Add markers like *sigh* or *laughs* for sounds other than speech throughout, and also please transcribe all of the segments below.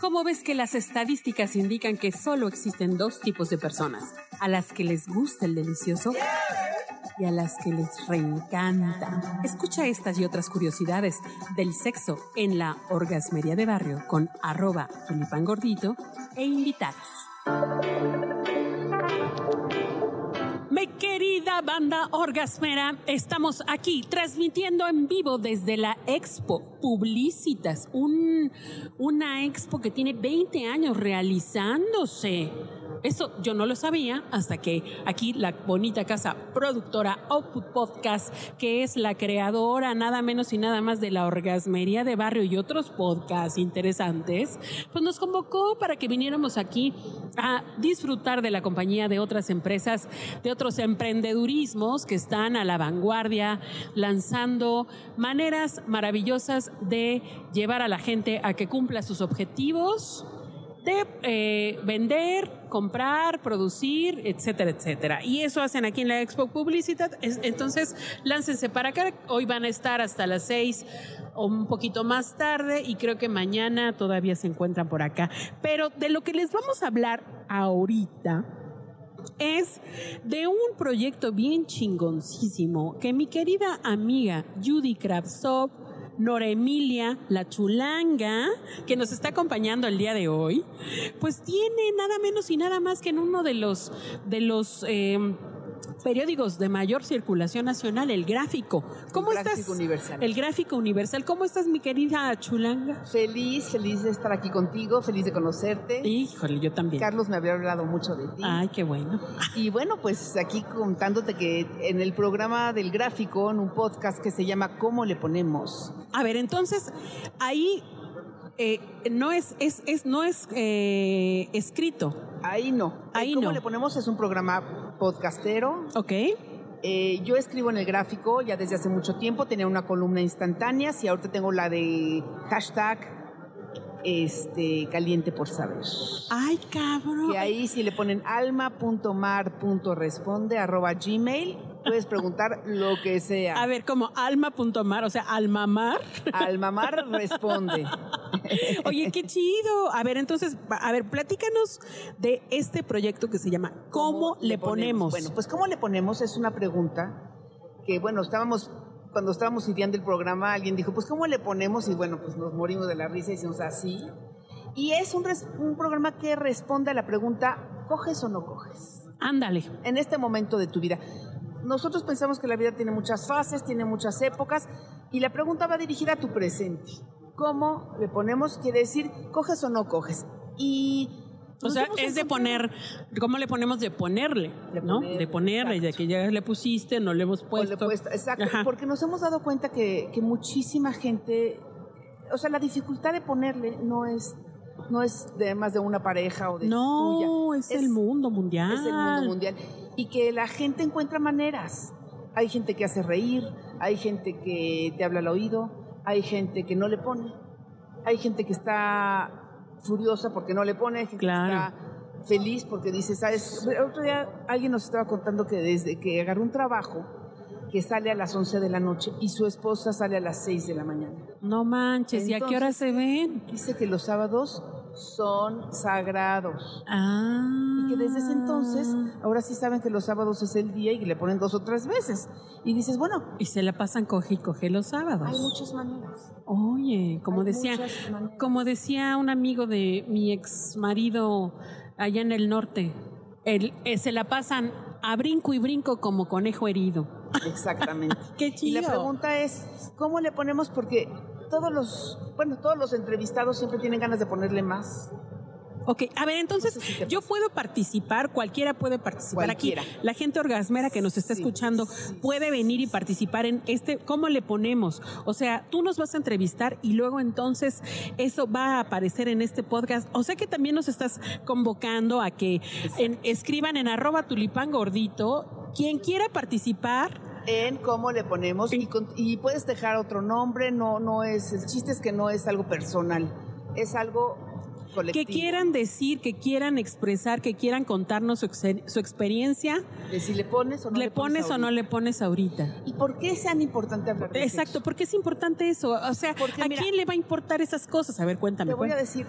¿Cómo ves que las estadísticas indican que solo existen dos tipos de personas? A las que les gusta el delicioso y a las que les reencanta. Escucha estas y otras curiosidades del sexo en la orgasmería de barrio con arroba tulipangordito e invitados. Querida banda orgasmera, estamos aquí transmitiendo en vivo desde la Expo Publicitas, un, una expo que tiene 20 años realizándose. Eso yo no lo sabía hasta que aquí la bonita casa productora Output Podcast, que es la creadora nada menos y nada más de la orgasmería de barrio y otros podcasts interesantes, pues nos convocó para que viniéramos aquí a disfrutar de la compañía de otras empresas, de otros emprendedurismos que están a la vanguardia, lanzando maneras maravillosas de llevar a la gente a que cumpla sus objetivos de eh, vender, comprar, producir, etcétera, etcétera. Y eso hacen aquí en la Expo Publicidad. Entonces, láncense para acá. Hoy van a estar hasta las seis o un poquito más tarde y creo que mañana todavía se encuentran por acá. Pero de lo que les vamos a hablar ahorita es de un proyecto bien chingoncísimo que mi querida amiga Judy Kravtsov Nora Emilia, la chulanga, que nos está acompañando el día de hoy, pues tiene nada menos y nada más que en uno de los, de los eh, periódicos de mayor circulación nacional, el gráfico. ¿Cómo el estás? Gráfico Universal. El gráfico universal. ¿Cómo estás, mi querida chulanga? Feliz, feliz de estar aquí contigo, feliz de conocerte. Híjole, yo también. Carlos me había hablado mucho de ti. Ay, qué bueno. Y bueno, pues aquí contándote que en el programa del gráfico, en un podcast que se llama ¿Cómo le ponemos? A ver, entonces, ahí eh, no es, es, es no es eh, escrito. Ahí no. Ahí ¿Cómo no. le ponemos? Es un programa podcastero. ¿Ok? Eh, yo escribo en el gráfico ya desde hace mucho tiempo, tenía una columna instantánea y ahorita tengo la de hashtag este, caliente por saber. Ay, cabrón. Que ahí si le ponen alma.mar.responde arroba gmail, puedes preguntar lo que sea. A ver, como alma.mar, o sea, almamar. Almamar responde. *laughs* *laughs* Oye, qué chido. A ver, entonces, a ver, platícanos de este proyecto que se llama ¿Cómo, le ponemos? Bueno, pues ¿cómo le ponemos? Es una pregunta que, bueno, estábamos, cuando estábamos ideando el programa, alguien dijo, pues ¿cómo le ponemos? Y bueno, pues nos morimos de la risa y decimos así. Y es un, res- un programa que responde a la pregunta, ¿coges o no coges? Ándale. en este momento de tu vida. Nosotros pensamos que la vida tiene muchas fases, tiene muchas épocas y la pregunta va dirigida a tu presente. ¿Cómo le ponemos? Quiere decir, ¿coges o no coges? Y... O sea, es de poner, ¿cómo le ponemos de ponerle? De ¿No? poner, de ponerle, de exacto. que ya le pusiste, no le hemos o le puesto. exacto, Ajá. porque nos hemos dado cuenta que, que muchísima gente, o sea, la dificultad de ponerle no es, no es de más de una pareja o de No, tuya. es, el mundo mundial. Es el mundo mundial. Y que la gente encuentra maneras. Hay gente que hace reír, hay gente que te habla al oído, hay gente que no le pone, hay gente que está furiosa porque no le pone, hay gente Claro. que está feliz porque dice, ¿sabes? El otro día alguien nos estaba contando que desde que agarró un trabajo, que sale a las 11 de la noche y su esposa sale a las 6 de la mañana. No manches, ¿y a qué hora se ven? Dice que los sábados son sagrados. Ah. Y que desde ese entonces, ahora sí saben que los sábados es el día y le ponen dos o tres veces. Y dices, bueno, Y se la pasan coge y coge los sábados. hay muchas maneras. Oye, como Hay decía, como decía un amigo de mi ex marido allá en el norte, el, eh, se la pasan a brinco y brinco como conejo herido. Exactamente. *laughs* Qué y la chido. pregunta es, ¿cómo le ponemos? Porque todos los, bueno, todos los entrevistados siempre tienen ganas de ponerle más. Ok, a ver, entonces No sé si te yo puedo participar, cualquiera puede participar Cualquiera. aquí. La gente orgasmera que nos está Sí, escuchando sí. puede venir y participar en este, ¿cómo le ponemos? O sea, tú nos vas a entrevistar y luego entonces eso va a aparecer en este podcast. O sea que también nos estás convocando a que en- escriban en arroba tulipán gordito, quien quiera participar. En cómo le ponemos y, con- y puedes dejar otro nombre, no, no es, el chiste es que no es algo personal, es algo colectivo. que quieran decir, que quieran expresar, que quieran contarnos su, ex- su experiencia, De si le pones o no le, le pones o no le pones ahorita. ¿Y por qué es tan importante hablar de Exacto, sexo? porque es importante eso. O sea, Porque, ¿a mira, quién le va a importar esas cosas? A ver, cuéntame. Te voy a decir,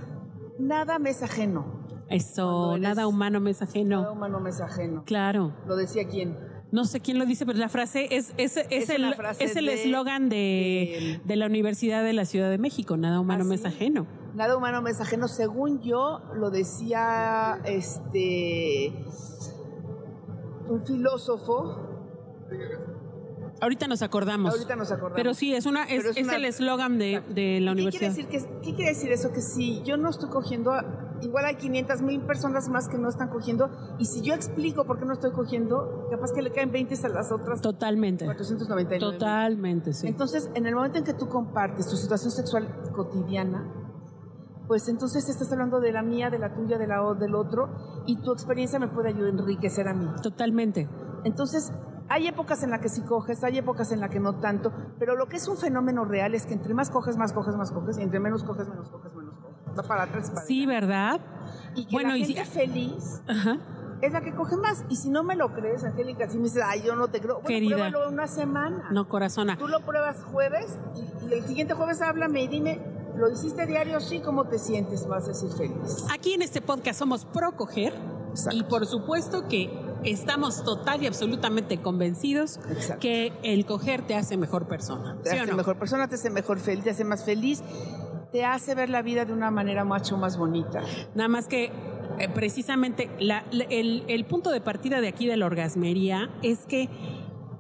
nada me es ajeno. Eso, nada humano me es Nada ajeno. humano me es ajeno. Claro. Lo decía quién. No sé quién lo dice, pero la frase es, es, es, Es el es eslogan de, de- de la Universidad de la Ciudad de México. Nada humano ¿Ah, me es ajeno. Nada humano me es ajeno. Según yo, lo decía este un filósofo. Ahorita nos acordamos. Ahorita nos acordamos. Pero sí, es una es, es es una- el eslogan de, la ¿Y universidad. ¿Qué quiere, decir que, ¿Qué quiere decir eso? Que si yo no estoy cogiendo, igual hay 500 mil personas más que no están cogiendo, y si yo explico por qué no estoy cogiendo, capaz que le caen 20 a las otras Totalmente. 499. Totalmente, sí. Entonces, en el momento en que tú compartes tu situación sexual cotidiana, pues entonces estás hablando de la mía, de la tuya, de la del otro, y tu experiencia me puede ayudar a enriquecer a mí. Totalmente. Entonces, hay épocas en las que sí coges, hay épocas en las que no tanto, pero lo que es un fenómeno real es que entre más coges, más coges, más coges, y entre menos coges, menos coges, menos coges. Va para atrás para Sí, ¿verdad? Y que Bueno, la y gente si- feliz Ajá. es la que coge más. Y si no me lo crees, Angélica, si me dices, ay, yo no te creo, bueno, Querida. pruébalo una semana. No, corazona. Tú lo pruebas jueves y, y el siguiente jueves háblame y dime, ¿lo hiciste diario? Sí, ¿cómo te sientes? Vas a ser feliz. Aquí en este podcast somos pro coger Exacto. y por supuesto que estamos total y absolutamente convencidos Exacto. que el coger te hace mejor persona. Te ¿Sí o hace no? mejor persona, te hace mejor feliz, te hace más feliz, te hace ver la vida de una manera mucho más bonita. Nada más que eh, precisamente la- la- el, el punto de partida de aquí de la orgasmería es que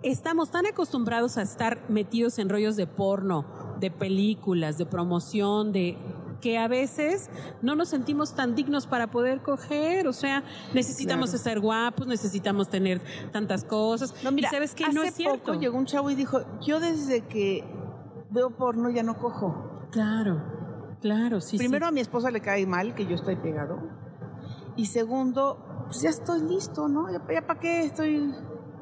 estamos tan acostumbrados a estar metidos en rollos de porno, de películas, de promoción, de que a veces no nos sentimos tan dignos para poder coger, o sea, necesitamos Claro. ser guapos, necesitamos tener tantas cosas. No, mira, y sabes que hace no es cierto. poco llegó un chavo y dijo, yo desde que veo porno ya no cojo. Claro, claro, sí. Primero sí. a mi esposa le cae mal que yo estoy pegado. Y segundo, pues ya estoy listo, ¿no? ¿Ya, para qué estoy...?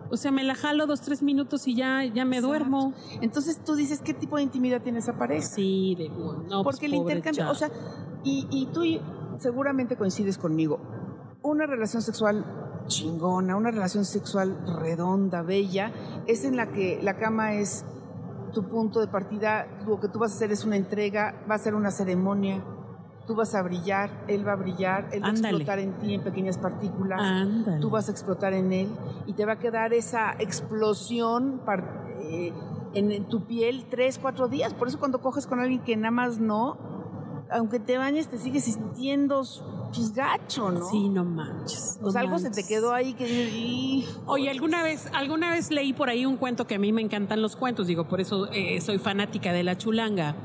O sea, me la jalo dos, tres minutos y ya, ya me Exacto. duermo. Entonces tú dices, ¿qué tipo de intimidad tiene esa pareja? Sí, de no, pues, Porque el intercambio, chavo. o sea, y, y tú seguramente coincides conmigo, una relación sexual chingona, una relación sexual redonda, bella, es en la que la cama es tu punto de partida, lo que tú vas a hacer es una entrega, va a ser una ceremonia, tú vas a brillar, él va a brillar, él va a explotar en ti en pequeñas partículas, Ándale. tú vas a explotar en él y te va a quedar esa explosión eh, en, tu piel tres, cuatro días. Por eso cuando coges con alguien que nada más no, aunque te bañes, te sigues sintiendo pues, gacho, ¿no? Sí, no manches. O sea, no algo se te quedó ahí que... Oye, alguna vez, alguna vez leí por ahí un cuento que a mí me encantan los cuentos, digo, por eso eh, soy fanática de la chulanga,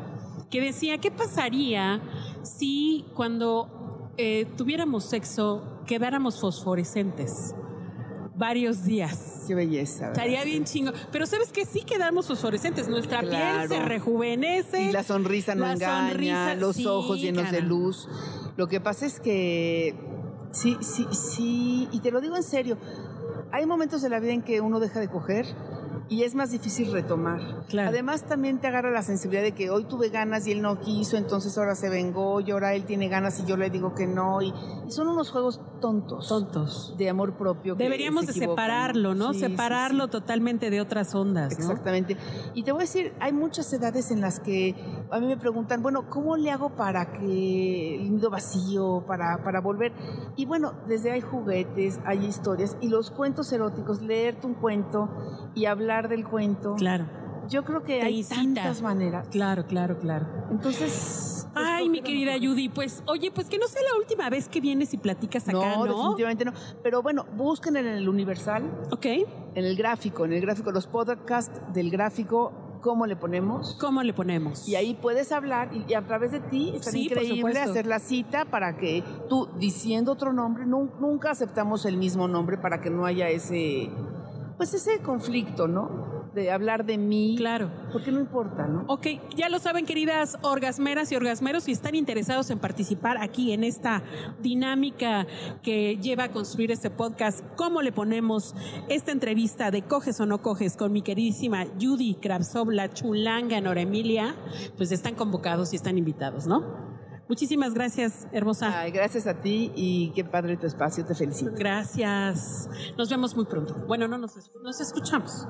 que decía, ¿qué pasaría si cuando eh, tuviéramos sexo quedáramos fosforescentes varios días? Qué belleza. ¿verdad? Estaría bien chingo. Pero ¿sabes que Sí quedamos fosforescentes. Nuestra piel se rejuvenece. Y la sonrisa no La engaña, sonrisa, los sí, ojos llenos de luz. Lo que pasa es que sí, sí, sí, y te lo digo en serio, hay momentos de la vida en que uno deja de coger y es más difícil retomar. Claro. Además también te agarra la sensibilidad de que hoy tuve ganas y él no quiso, entonces ahora se vengó y ahora él tiene ganas y yo le digo que no. Y, y son unos juegos tontos. Tontos. De amor propio. Deberíamos de separarlo, ¿no? Sí, separarlo sí. totalmente de otras ondas, ¿no? Exactamente. Y te voy a decir, hay muchas edades en las que a mí me preguntan, bueno, ¿cómo le hago para que el nido vacío, para, para volver? Y bueno, desde hay juguetes, hay historias y los cuentos eróticos, leerte un cuento y hablar del cuento. Claro. Yo creo que Te hay incita. tantas maneras. Claro, claro, claro. Entonces... pues, Ay, ¿por mi querida? Judy, pues, oye, pues que no sea la última vez que vienes y platicas acá, No, ¿no? definitivamente no. Pero bueno, busquen en el Universal, Ok. en el gráfico, en el gráfico, los podcasts del gráfico, cómo le ponemos. ¿Cómo le ponemos? Y ahí puedes hablar y, a través de ti es Sí, increíble hacer la cita para que tú, diciendo otro nombre, nun- nunca aceptamos el mismo nombre para que no haya ese, pues ese conflicto, ¿no? De hablar de mí. Claro. Porque no importa, ¿no? Ok, ya lo saben, queridas orgasmeras y orgasmeros, si están interesados en participar aquí en esta dinámica que lleva a construir este podcast, ¿cómo le ponemos esta entrevista de coges o no coges con mi queridísima Judy Kravsov, la chulanga Nora Emilia? Pues están convocados y están invitados, ¿no? Muchísimas gracias, hermosa. Ay, gracias a ti y qué padre tu espacio, te felicito. Gracias. Nos vemos muy pronto. Bueno, no nos, nos escuchamos.